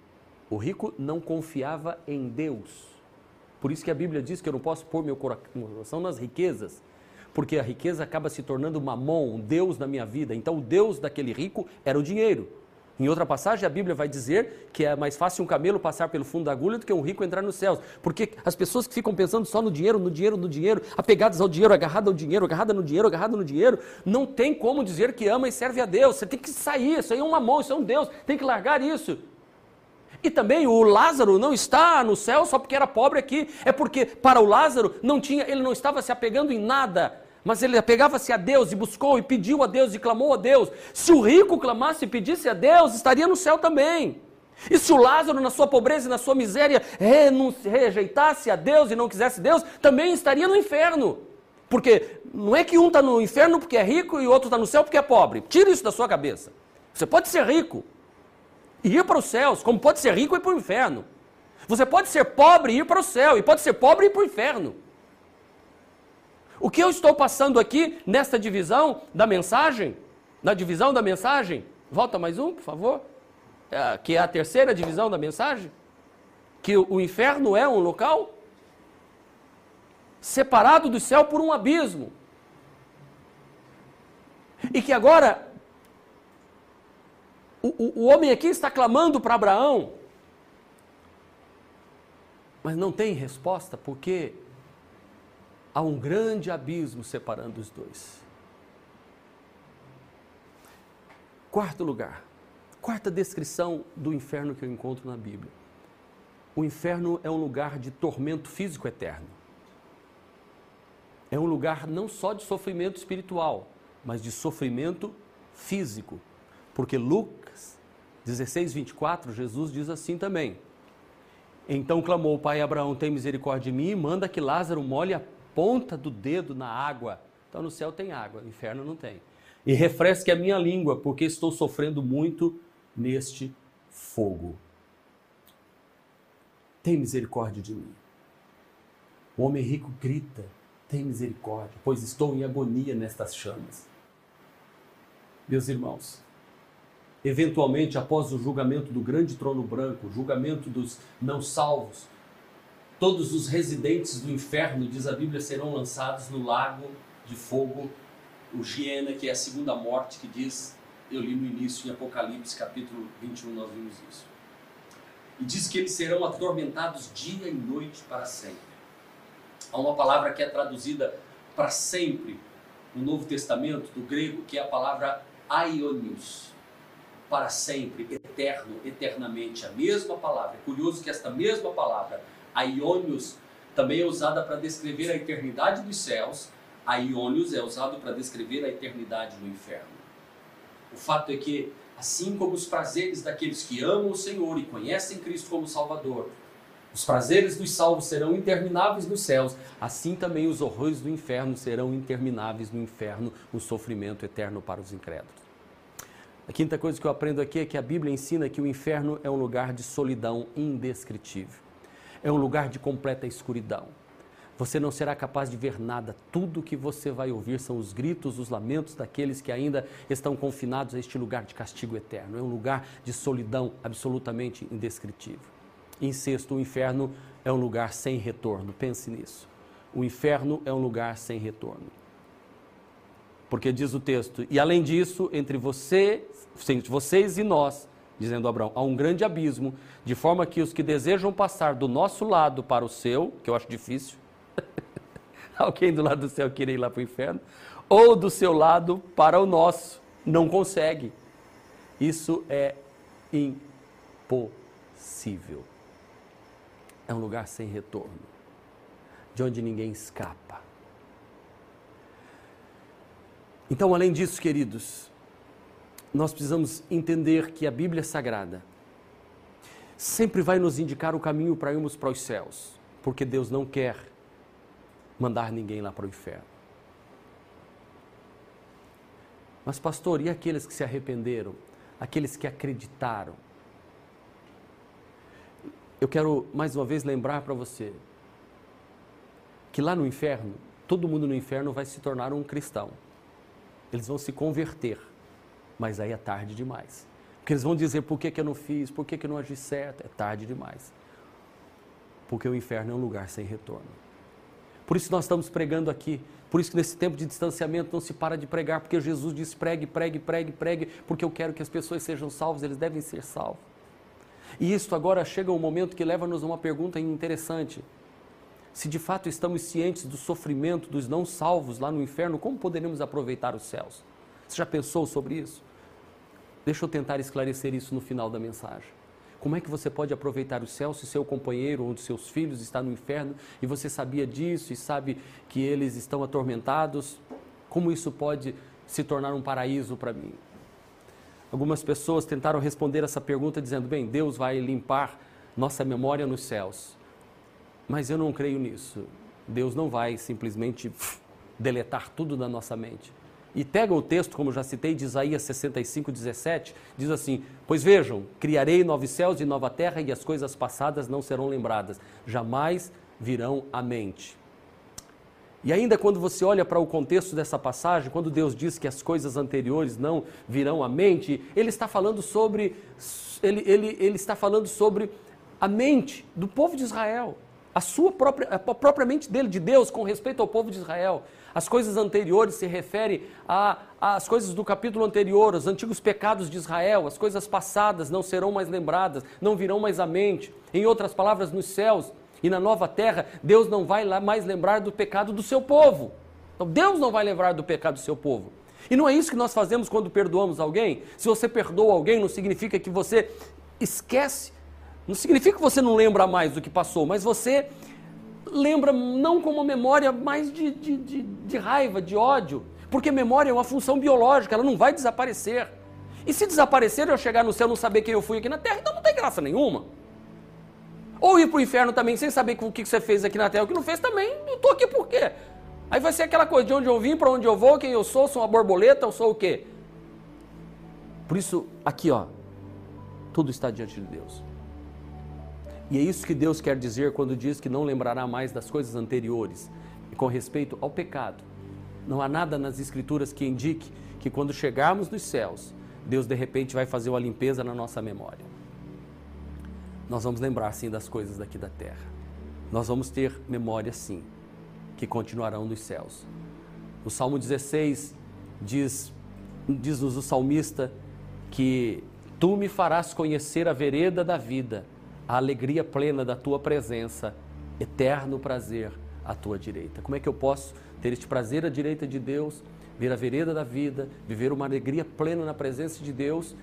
o rico, não confiava em Deus. Por isso que a Bíblia diz que eu não posso pôr meu coração nas riquezas, porque a riqueza acaba se tornando mamon, um Deus na minha vida. Então o Deus daquele rico era o dinheiro. Em outra passagem, a Bíblia vai dizer que é mais fácil um camelo passar pelo fundo da agulha do que um rico entrar nos céus. Porque as pessoas que ficam pensando só no dinheiro, no dinheiro, no dinheiro, apegadas ao dinheiro, agarradas ao dinheiro, agarradas no dinheiro, agarradas no dinheiro, não tem como dizer que ama e serve a Deus. Você tem que sair, isso aí é uma mão, isso é um Deus, tem que largar isso. E também o Lázaro não está no céu só porque era pobre aqui, é porque para o Lázaro não tinha, ele não estava se apegando em nada mas ele apegava-se a Deus e buscou e pediu a Deus e clamou a Deus. Se o rico clamasse e pedisse a Deus, estaria no céu também. E se o Lázaro, na sua pobreza e na sua miséria, rejeitasse a Deus e não quisesse Deus, também estaria no inferno. Porque não é que um está no inferno porque é rico e o outro está no céu porque é pobre. Tira isso da sua cabeça. Você pode ser rico e ir para os céus, como pode ser rico e ir para o inferno. Você pode ser pobre e ir para o céu, e pode ser pobre e ir para o inferno. O que eu estou passando aqui nesta divisão da mensagem, na divisão da mensagem, volta mais um, por favor, é, que é a terceira divisão da mensagem, que o inferno é um local separado do céu por um abismo. E que agora o, o, o homem aqui está clamando para Abraão, mas não tem resposta, porque há um grande abismo separando os dois. Quarto lugar, quarta descrição do inferno que eu encontro na Bíblia. O inferno é um lugar de tormento físico eterno. É um lugar não só de sofrimento espiritual, mas de sofrimento físico. Porque Lucas 16, 24, Jesus diz assim também. Então clamou o pai Abraão: Tem misericórdia de mim e manda que Lázaro molhe a ponta do dedo na água. Então no céu tem água, no inferno não tem. E refresque a minha língua, porque estou sofrendo muito neste fogo. Tem misericórdia de mim. O homem rico grita: Tem misericórdia, pois estou em agonia nestas chamas. Meus irmãos, eventualmente após o julgamento do grande trono branco, julgamento dos não salvos, todos os residentes do inferno, diz a Bíblia, serão lançados no lago de fogo, o Giena, que é a segunda morte, que diz, eu li no início em Apocalipse capítulo 21, nós vimos isso. E diz que eles serão atormentados dia e noite para sempre. Há uma palavra que é traduzida para sempre no Novo Testamento, do grego, que é a palavra aionios, para sempre, eterno, eternamente, a mesma palavra. É curioso que esta mesma palavra, aionios, também é usada para descrever a eternidade dos céus, aionios é usado para descrever a eternidade no inferno. O fato é que, assim como os prazeres daqueles que amam o Senhor e conhecem Cristo como Salvador, os prazeres dos salvos serão intermináveis nos céus, assim também os horrores do inferno serão intermináveis no inferno, o sofrimento eterno para os incrédulos. A quinta coisa que eu aprendo aqui é que a Bíblia ensina que o inferno é um lugar de solidão indescritível. É um lugar de completa escuridão. Você não será capaz de ver nada. Tudo que você vai ouvir são os gritos, os lamentos daqueles que ainda estão confinados a este lugar de castigo eterno. É um lugar de solidão absolutamente indescritível. Em sexto, o inferno é um lugar sem retorno. Pense nisso. O inferno é um lugar sem retorno. Porque diz o texto, e além disso, entre você, vocês e nós, dizendo Abraão, há um grande abismo, de forma que os que desejam passar do nosso lado para o seu, que eu acho difícil, alguém do lado do céu querer ir lá para o inferno, ou do seu lado para o nosso, não consegue. Isso é impossível é um lugar sem retorno, de onde ninguém escapa. Então, além disso, queridos, nós precisamos entender que a Bíblia Sagrada sempre vai nos indicar o caminho para irmos para os céus, porque Deus não quer mandar ninguém lá para o inferno. Mas, pastor, e aqueles que se arrependeram? Aqueles que acreditaram? eu quero mais uma vez lembrar para você que lá no inferno, todo mundo no inferno vai se tornar um cristão. Eles vão se converter, mas aí é tarde demais. Porque eles vão dizer por que, que eu não fiz, por que, que eu não agi certo. É tarde demais. Porque o inferno é um lugar sem retorno. Por isso nós estamos pregando aqui. Por isso que nesse tempo de distanciamento não se para de pregar, porque Jesus diz pregue, pregue, pregue, pregue, porque eu quero que as pessoas sejam salvas, eles devem ser salvos. E isto agora chega um momento que leva-nos a uma pergunta interessante. Se de fato estamos cientes do sofrimento dos não salvos lá no inferno, como poderemos aproveitar os céus? Você já pensou sobre isso? Deixa eu tentar esclarecer isso no final da mensagem. Como é que você pode aproveitar o céu se seu companheiro ou seus filhos está no inferno e você sabia disso e sabe que eles estão atormentados? Como isso pode se tornar um paraíso para mim? Algumas pessoas tentaram responder essa pergunta dizendo: bem, Deus vai limpar nossa memória nos céus. Mas eu não creio nisso. Deus não vai simplesmente deletar tudo da nossa mente. E pega o texto, como já citei, de Isaías 65, 17, diz assim: Pois vejam, criarei novos céus e nova terra, e as coisas passadas não serão lembradas, jamais virão à mente. E ainda quando você olha para o contexto dessa passagem, quando Deus diz que as coisas anteriores não virão à mente, ele está falando sobre ele, ele, ele está falando sobre a mente do povo de Israel, a sua própria a própria mente dele de Deus com respeito ao povo de Israel. As coisas anteriores se referem às coisas do capítulo anterior, os antigos pecados de Israel, as coisas passadas não serão mais lembradas, não virão mais à mente. Em outras palavras, nos céus e na nova terra, Deus não vai lá mais lembrar do pecado do seu povo. Então, Deus não vai lembrar do pecado do seu povo. E não é isso que nós fazemos quando perdoamos alguém. Se você perdoa alguém, não significa que você esquece, não significa que você não lembra mais do que passou, mas você lembra não com uma memória mais de, de, de, de raiva, de ódio. Porque memória é uma função biológica, ela não vai desaparecer. E se desaparecer eu chegar no céu e não saber quem eu fui aqui na terra, então não tem graça nenhuma. Ou ir para o inferno também sem saber o que você fez aqui na terra, o que não fez também, não estou aqui por quê? Aí vai ser aquela coisa de onde eu vim, para onde eu vou, quem eu sou, sou uma borboleta, eu sou o quê? Por isso, aqui ó, tudo está diante de Deus. E é isso que Deus quer dizer quando diz que não lembrará mais das coisas anteriores. E com respeito ao pecado, não há nada nas Escrituras que indique que quando chegarmos nos céus, Deus de repente vai fazer uma limpeza na nossa memória. Nós vamos lembrar sim das coisas daqui da terra. Nós vamos ter memória sim, que continuarão nos céus. O Salmo 16 diz, diz-nos o salmista que tu me farás conhecer a vereda da vida a alegria plena da tua presença, eterno prazer à tua direita. Como é que eu posso ter este prazer à direita de Deus, ver a vereda da vida, viver uma alegria plena na presença de Deus,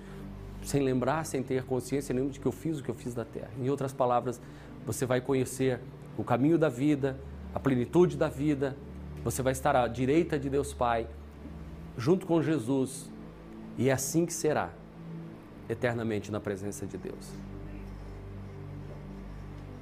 sem lembrar, sem ter consciência nenhuma de que eu fiz o que eu fiz na terra? Em outras palavras, você vai conhecer o caminho da vida, a plenitude da vida, você vai estar à direita de Deus Pai, junto com Jesus, e é assim que será eternamente na presença de Deus.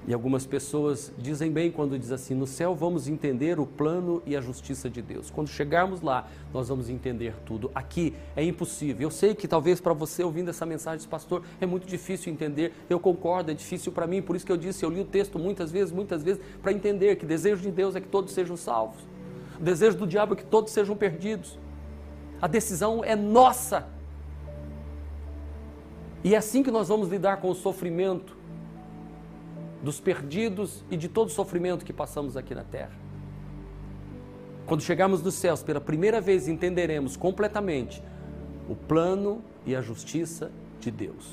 E algumas pessoas dizem bem quando diz assim: no céu vamos entender o plano e a justiça de Deus. Quando chegarmos lá, nós vamos entender tudo. Aqui é impossível. Eu sei que talvez para você ouvindo essa mensagem, pastor, é muito difícil entender. Eu concordo, é difícil para mim. Por isso que eu disse, eu li o texto muitas vezes, muitas vezes, para entender que o desejo de Deus é que todos sejam salvos. O desejo do diabo é que todos sejam perdidos. A decisão é nossa. E é assim que nós vamos lidar com o sofrimento dos perdidos e de todo o sofrimento que passamos aqui na terra. Quando chegarmos nos céus, pela primeira vez entenderemos completamente o plano e a justiça de Deus.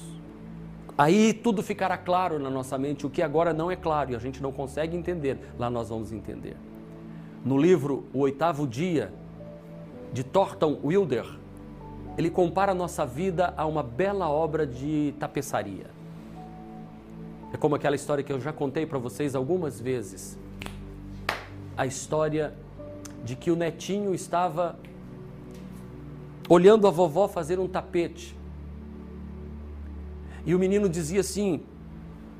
Aí tudo ficará claro na nossa mente, o que agora não é claro e a gente não consegue entender, lá nós vamos entender. No livro O Oitavo Dia, de Thornton Wilder, ele compara a nossa vida a uma bela obra de tapeçaria. É como aquela história que eu já contei para vocês algumas vezes. A história de que o netinho estava olhando a vovó fazer um tapete. E o menino dizia assim: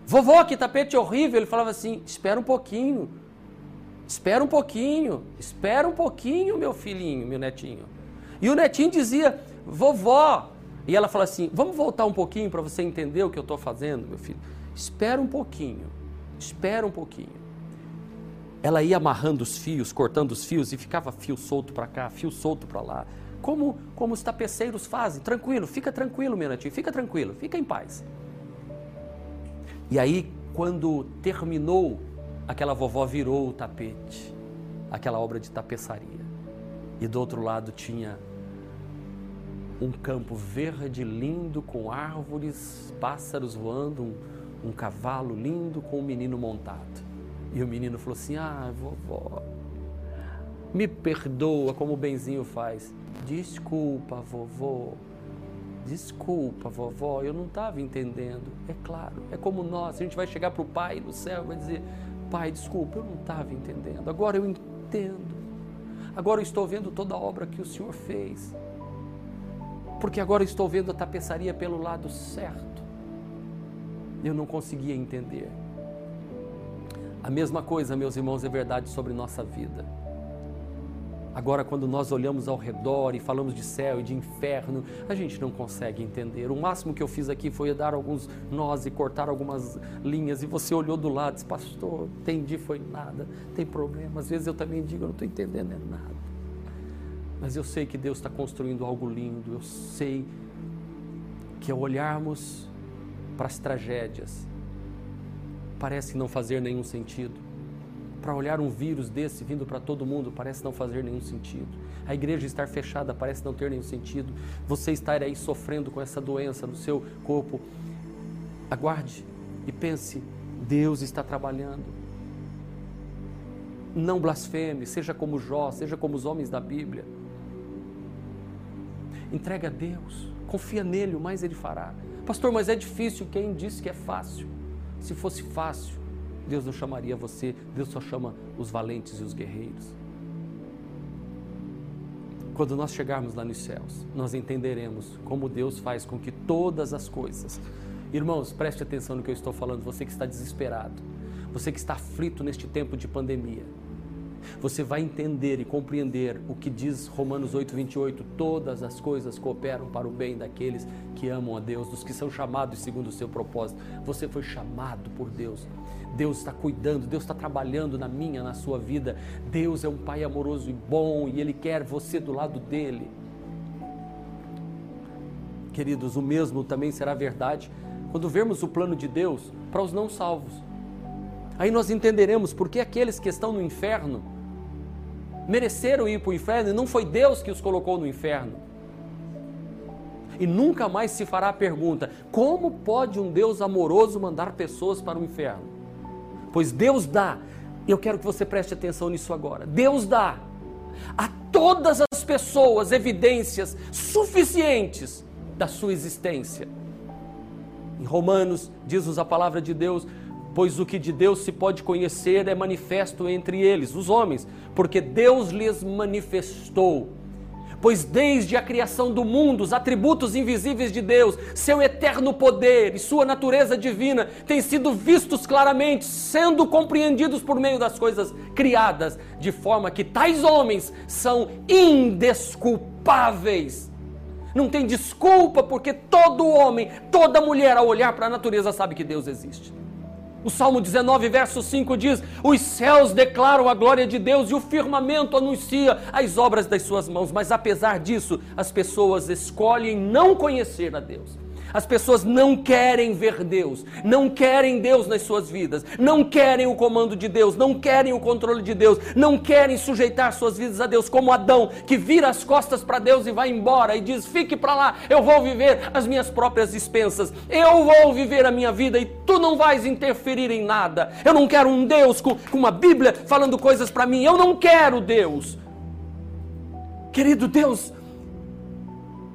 Vovó, que tapete horrível. Ele falava assim: Espera um pouquinho, espera um pouquinho, espera um pouquinho, meu filhinho, meu netinho. E o netinho dizia: Vovó. E ela fala assim: Vamos voltar um pouquinho para você entender o que eu estou fazendo, meu filho. Espera um pouquinho, espera um pouquinho. Ela ia amarrando os fios, cortando os fios e ficava fio solto para cá, fio solto para lá. Como, como os tapeceiros fazem. Tranquilo, fica tranquilo, meu netinho, fica tranquilo, fica em paz. E aí, quando terminou, aquela vovó virou o tapete, aquela obra de tapeçaria. E do outro lado tinha um campo verde lindo com árvores, pássaros voando, um, um cavalo lindo com um menino montado. E o menino falou assim: Ah, vovó, me perdoa como o benzinho faz. Desculpa, vovô. Desculpa, vovó, eu não estava entendendo. É claro, é como nós. A gente vai chegar para o pai do céu e vai dizer: Pai, desculpa, eu não estava entendendo. Agora eu entendo. Agora eu estou vendo toda a obra que o Senhor fez. Porque agora eu estou vendo a tapeçaria pelo lado certo eu não conseguia entender. A mesma coisa, meus irmãos, é verdade sobre nossa vida. Agora, quando nós olhamos ao redor e falamos de céu e de inferno, a gente não consegue entender. O máximo que eu fiz aqui foi dar alguns nós e cortar algumas linhas. E você olhou do lado e disse, pastor, entendi, foi nada, tem problema. Às vezes eu também digo, eu não estou entendendo é nada. Mas eu sei que Deus está construindo algo lindo. Eu sei que ao olharmos para as tragédias. Parece não fazer nenhum sentido. Para olhar um vírus desse vindo para todo mundo parece não fazer nenhum sentido. A igreja estar fechada parece não ter nenhum sentido. Você estar aí sofrendo com essa doença no seu corpo. Aguarde e pense: Deus está trabalhando. Não blasfeme, seja como Jó, seja como os homens da Bíblia. Entrega a Deus, confia nele, o mais ele fará. Pastor, mas é difícil. Quem disse que é fácil? Se fosse fácil, Deus não chamaria você, Deus só chama os valentes e os guerreiros. Quando nós chegarmos lá nos céus, nós entenderemos como Deus faz com que todas as coisas. Irmãos, preste atenção no que eu estou falando, você que está desesperado, você que está aflito neste tempo de pandemia você vai entender e compreender o que diz Romanos 8, 28. Todas as coisas cooperam para o bem daqueles que amam a Deus, dos que são chamados segundo o seu propósito. Você foi chamado por Deus. Deus está cuidando, Deus está trabalhando na minha, na sua vida. Deus é um Pai amoroso e bom e Ele quer você do lado dele. Queridos, o mesmo também será verdade quando vermos o plano de Deus para os não salvos. Aí nós entenderemos por que aqueles que estão no inferno mereceram ir para o inferno e não foi Deus que os colocou no inferno. E nunca mais se fará a pergunta: como pode um Deus amoroso mandar pessoas para o inferno? Pois Deus dá, eu quero que você preste atenção nisso agora. Deus dá a todas as pessoas evidências suficientes da sua existência. Em Romanos, diz-nos a palavra de Deus, pois o que de Deus se pode conhecer é manifesto entre eles, os homens, porque Deus lhes manifestou. Pois desde a criação do mundo, os atributos invisíveis de Deus, seu eterno poder e sua natureza divina têm sido vistos claramente, sendo compreendidos por meio das coisas criadas, de forma que tais homens são indesculpáveis. Não tem desculpa, porque todo homem, toda mulher, ao olhar para a natureza, sabe que Deus existe. O Salmo 19, verso 5 diz: Os céus declaram a glória de Deus e o firmamento anuncia as obras das suas mãos. Mas apesar disso, as pessoas escolhem não conhecer a Deus. As pessoas não querem ver Deus, não querem Deus nas suas vidas, não querem o comando de Deus, não querem o controle de Deus, não querem sujeitar suas vidas a Deus, como Adão, que vira as costas para Deus e vai embora e diz: Fique para lá, eu vou viver as minhas próprias dispensas, eu vou viver a minha vida e tu não vais interferir em nada. Eu não quero um Deus com, com uma Bíblia falando coisas para mim, eu não quero Deus. Querido Deus,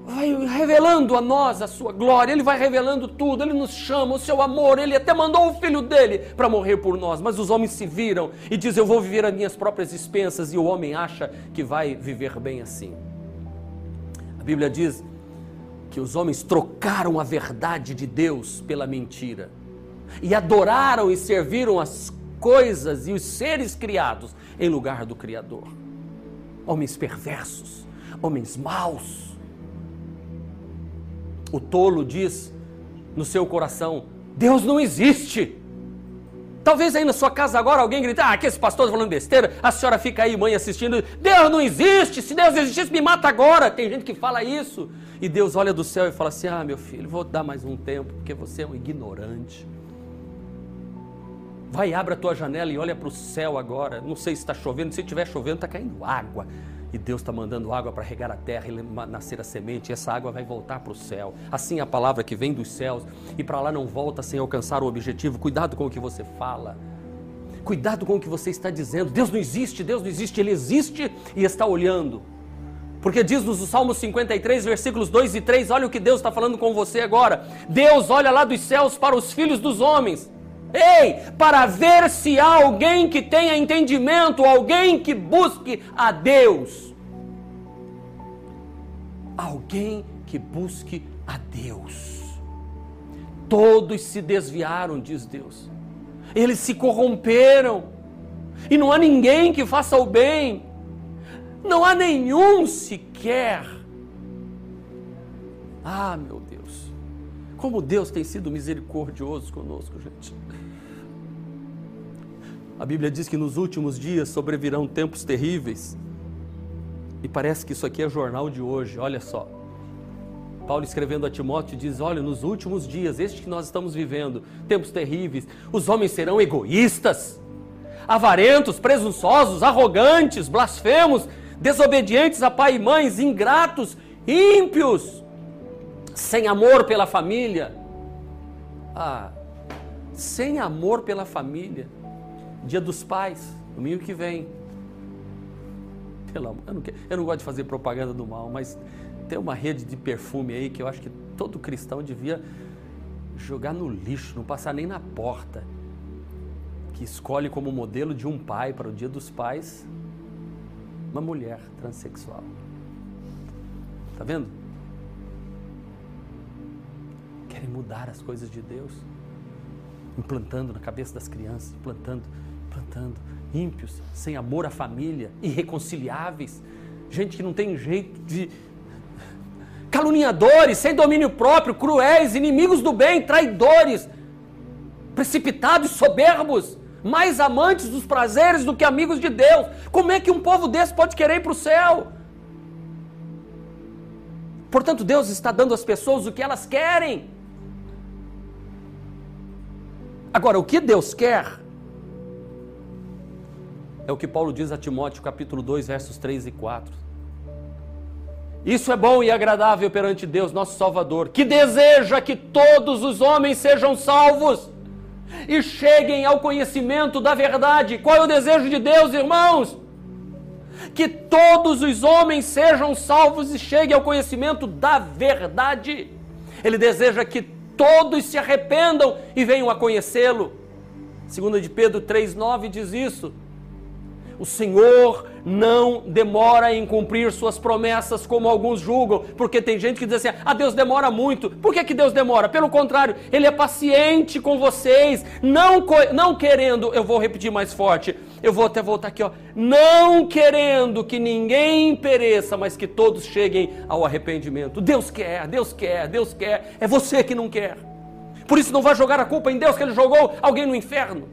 vai revelando a nós a sua glória, ele vai revelando tudo, ele nos chama, o seu amor, ele até mandou o filho dele para morrer por nós, mas os homens se viram e dizem: Eu vou viver as minhas próprias dispensas, e o homem acha que vai viver bem assim. A Bíblia diz que os homens trocaram a verdade de Deus pela mentira e adoraram e serviram as coisas e os seres criados em lugar do Criador. Homens perversos, homens maus o tolo diz no seu coração: Deus não existe. Talvez aí na sua casa agora alguém grite: Ah, que esse pastor está falando besteira. A senhora fica aí, mãe, assistindo: Deus não existe. Se Deus existisse, me mata agora. Tem gente que fala isso. E Deus olha do céu e fala assim: Ah, meu filho, vou dar mais um tempo, porque você é um ignorante. Vai, abre a tua janela e olha para o céu agora. Não sei se está chovendo, se estiver chovendo, está caindo água e Deus está mandando água para regar a terra e nascer a semente, e essa água vai voltar para o céu. Assim a palavra que vem dos céus e para lá não volta sem alcançar o objetivo. Cuidado com o que você fala. Cuidado com o que você está dizendo. Deus não existe, Deus não existe, Ele existe e está olhando. Porque diz-nos o Salmo 53, versículos 2 e 3, olha o que Deus está falando com você agora. Deus olha lá dos céus para os filhos dos homens Ei, para ver se há alguém que tenha entendimento, alguém que busque a Deus. Alguém que busque a Deus. Todos se desviaram, diz Deus. Eles se corromperam. E não há ninguém que faça o bem. Não há nenhum sequer. Ah, meu Deus. Como Deus tem sido misericordioso conosco, gente. A Bíblia diz que nos últimos dias sobrevirão tempos terríveis. E parece que isso aqui é jornal de hoje, olha só. Paulo escrevendo a Timóteo diz: Olha, nos últimos dias, este que nós estamos vivendo, tempos terríveis, os homens serão egoístas, avarentos, presunçosos, arrogantes, blasfemos, desobedientes a pai e mães, ingratos, ímpios, sem amor pela família. Ah, sem amor pela família. Dia dos Pais, domingo que vem. Pelo amor, eu não, quero, eu não gosto de fazer propaganda do mal, mas tem uma rede de perfume aí que eu acho que todo cristão devia jogar no lixo, não passar nem na porta. Que escolhe como modelo de um pai para o Dia dos Pais uma mulher transexual. Está vendo? Querem mudar as coisas de Deus, implantando na cabeça das crianças, implantando, implantando. Ímpios, sem amor à família, irreconciliáveis, gente que não tem jeito de. caluniadores, sem domínio próprio, cruéis, inimigos do bem, traidores, precipitados, soberbos, mais amantes dos prazeres do que amigos de Deus. Como é que um povo desse pode querer ir para o céu? Portanto, Deus está dando às pessoas o que elas querem. Agora, o que Deus quer é o que Paulo diz a Timóteo, capítulo 2, versos 3 e 4. Isso é bom e agradável perante Deus, nosso Salvador, que deseja que todos os homens sejam salvos e cheguem ao conhecimento da verdade. Qual é o desejo de Deus, irmãos? Que todos os homens sejam salvos e cheguem ao conhecimento da verdade. Ele deseja que todos se arrependam e venham a conhecê-lo. Segunda de Pedro 3:9 diz isso. O Senhor não demora em cumprir suas promessas, como alguns julgam, porque tem gente que diz assim: ah, Deus demora muito. Por que, que Deus demora? Pelo contrário, Ele é paciente com vocês, não, não querendo, eu vou repetir mais forte, eu vou até voltar aqui, ó, não querendo que ninguém pereça, mas que todos cheguem ao arrependimento. Deus quer, Deus quer, Deus quer, é você que não quer. Por isso não vai jogar a culpa em Deus que Ele jogou alguém no inferno.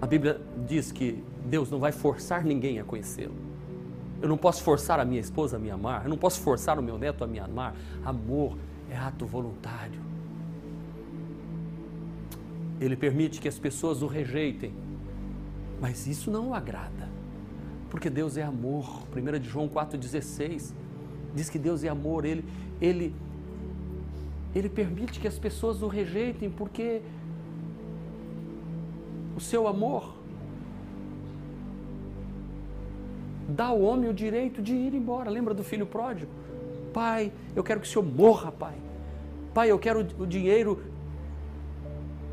A Bíblia diz que Deus não vai forçar ninguém a conhecê-lo. Eu não posso forçar a minha esposa a me amar, eu não posso forçar o meu neto a me amar. Amor é ato voluntário. Ele permite que as pessoas o rejeitem, mas isso não o agrada, porque Deus é amor. 1 de João 4,16 diz que Deus é amor, ele, ele, ele permite que as pessoas o rejeitem, porque o seu amor dá ao homem o direito de ir embora. Lembra do filho pródigo? Pai, eu quero que o senhor morra, pai. Pai, eu quero o dinheiro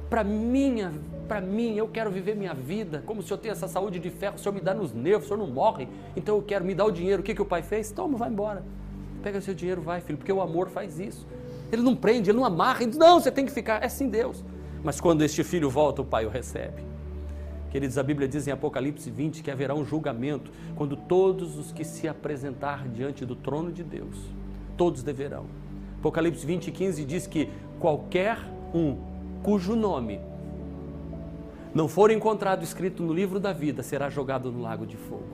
para minha, para mim, eu quero viver minha vida. Como o senhor tem essa saúde de ferro, o senhor me dá nos nervos, o senhor não morre. Então eu quero me dar o dinheiro. O que, que o pai fez? Toma, vai embora. Pega seu dinheiro, vai, filho, porque o amor faz isso. Ele não prende, ele não amarra, ele diz, não, você tem que ficar. É assim Deus. Mas quando este filho volta, o pai o recebe. Queridos, a Bíblia diz em Apocalipse 20 que haverá um julgamento quando todos os que se apresentar diante do trono de Deus, todos deverão. Apocalipse 20, 15 diz que qualquer um cujo nome não for encontrado escrito no livro da vida será jogado no lago de fogo.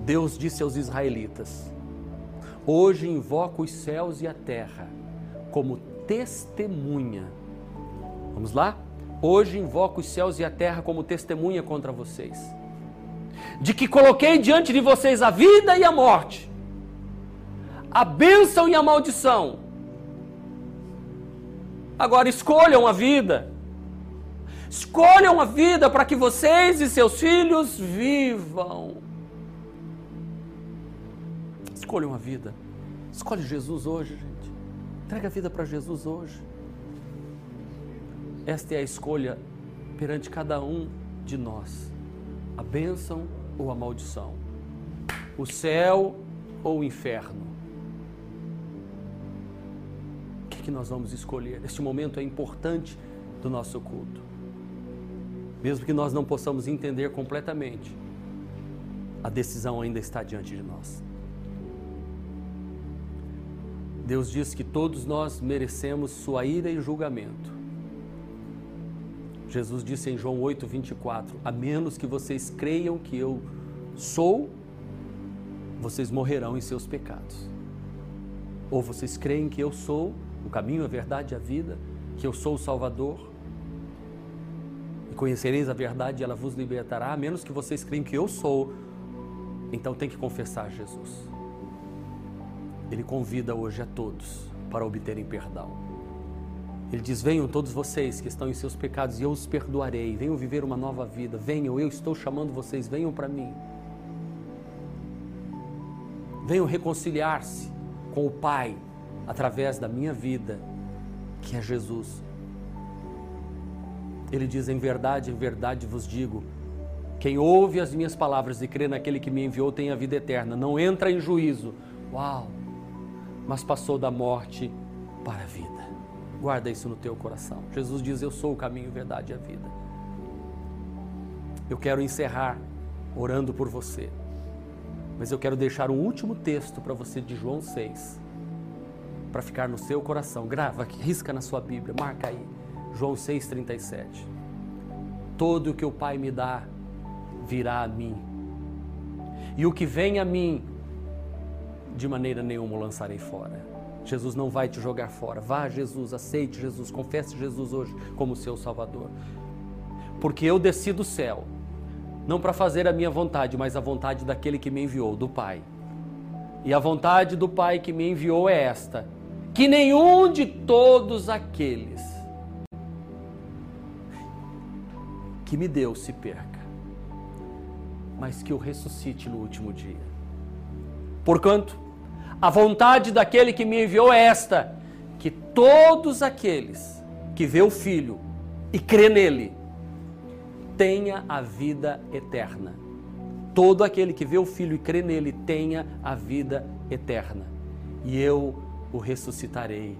Deus disse aos israelitas: Hoje invoco os céus e a terra como testemunha. Vamos lá? Hoje invoco os céus e a terra como testemunha contra vocês, de que coloquei diante de vocês a vida e a morte, a bênção e a maldição. Agora escolham a vida. Escolham a vida para que vocês e seus filhos vivam. Escolham a vida. Escolhe Jesus hoje, gente. Entrega a vida para Jesus hoje. Esta é a escolha perante cada um de nós: a bênção ou a maldição, o céu ou o inferno. O que, é que nós vamos escolher? Este momento é importante do nosso culto. Mesmo que nós não possamos entender completamente, a decisão ainda está diante de nós. Deus diz que todos nós merecemos sua ira e julgamento. Jesus disse em João 8, 24: A menos que vocês creiam que eu sou, vocês morrerão em seus pecados. Ou vocês creem que eu sou o caminho, a verdade e a vida, que eu sou o Salvador, e conhecereis a verdade e ela vos libertará, a menos que vocês creiam que eu sou, então tem que confessar Jesus. Ele convida hoje a todos para obterem perdão. Ele diz: Venham todos vocês que estão em seus pecados e eu os perdoarei. Venham viver uma nova vida. Venham, eu estou chamando vocês. Venham para mim. Venham reconciliar-se com o Pai através da minha vida, que é Jesus. Ele diz: Em verdade, em verdade vos digo: Quem ouve as minhas palavras e crê naquele que me enviou tem a vida eterna, não entra em juízo. Uau! Mas passou da morte para a vida. Guarda isso no teu coração. Jesus diz: Eu sou o caminho, a verdade e a vida. Eu quero encerrar orando por você. Mas eu quero deixar um último texto para você de João 6, para ficar no seu coração. Grava, risca na sua Bíblia, marca aí. João 6,37. Todo o que o Pai me dá virá a mim. E o que vem a mim, de maneira nenhuma o lançarei fora. Jesus não vai te jogar fora. Vá Jesus, aceite Jesus, confesse Jesus hoje como seu Salvador. Porque eu desci do céu não para fazer a minha vontade, mas a vontade daquele que me enviou, do Pai. E a vontade do Pai que me enviou é esta: que nenhum de todos aqueles que me deu se perca, mas que o ressuscite no último dia. Porquanto, a vontade daquele que me enviou é esta: que todos aqueles que vê o Filho e crê nele tenha a vida eterna. Todo aquele que vê o Filho e crê nele tenha a vida eterna. E eu o ressuscitarei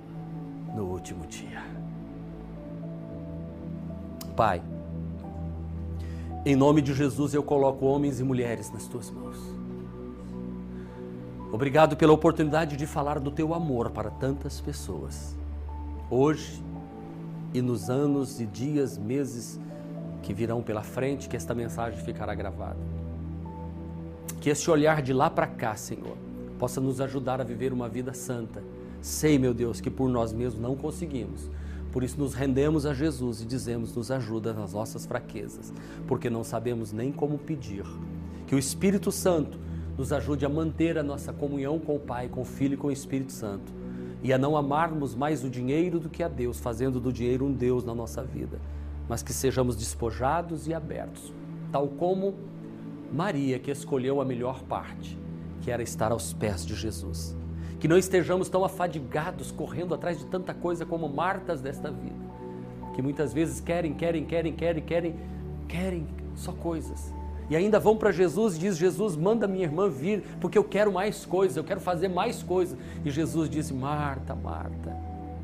no último dia. Pai, em nome de Jesus eu coloco homens e mulheres nas tuas mãos. Obrigado pela oportunidade de falar do teu amor para tantas pessoas. Hoje e nos anos e dias, meses que virão pela frente, que esta mensagem ficará gravada. Que esse olhar de lá para cá, Senhor, possa nos ajudar a viver uma vida santa. Sei, meu Deus, que por nós mesmos não conseguimos. Por isso nos rendemos a Jesus e dizemos: nos ajuda nas nossas fraquezas, porque não sabemos nem como pedir. Que o Espírito Santo nos ajude a manter a nossa comunhão com o Pai, com o Filho e com o Espírito Santo. E a não amarmos mais o dinheiro do que a Deus, fazendo do dinheiro um Deus na nossa vida mas que sejamos despojados e abertos, tal como Maria, que escolheu a melhor parte, que era estar aos pés de Jesus. Que não estejamos tão afadigados correndo atrás de tanta coisa como Martas desta vida, que muitas vezes querem, querem, querem, querem, querem, querem só coisas. E ainda vão para Jesus e diz: Jesus, manda minha irmã vir, porque eu quero mais coisas, eu quero fazer mais coisas. E Jesus disse: Marta, Marta,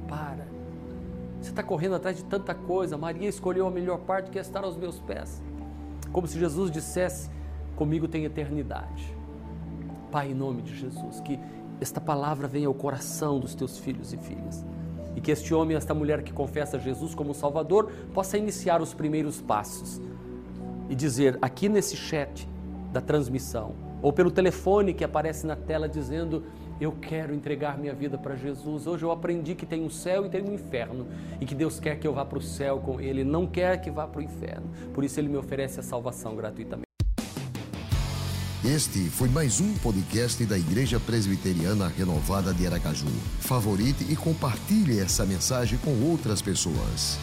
para você está correndo atrás de tanta coisa. Maria escolheu a melhor parte que é estar aos meus pés. Como se Jesus dissesse: Comigo tem eternidade. Pai, em nome de Jesus, que esta palavra venha ao coração dos teus filhos e filhas. E que este homem, esta mulher que confessa Jesus como Salvador, possa iniciar os primeiros passos e dizer aqui nesse chat da transmissão, ou pelo telefone que aparece na tela dizendo: eu quero entregar minha vida para Jesus. Hoje eu aprendi que tem um céu e tem um inferno e que Deus quer que eu vá para o céu com Ele, não quer que vá para o inferno. Por isso Ele me oferece a salvação gratuitamente. Este foi mais um podcast da Igreja Presbiteriana Renovada de Aracaju. Favorite e compartilhe essa mensagem com outras pessoas.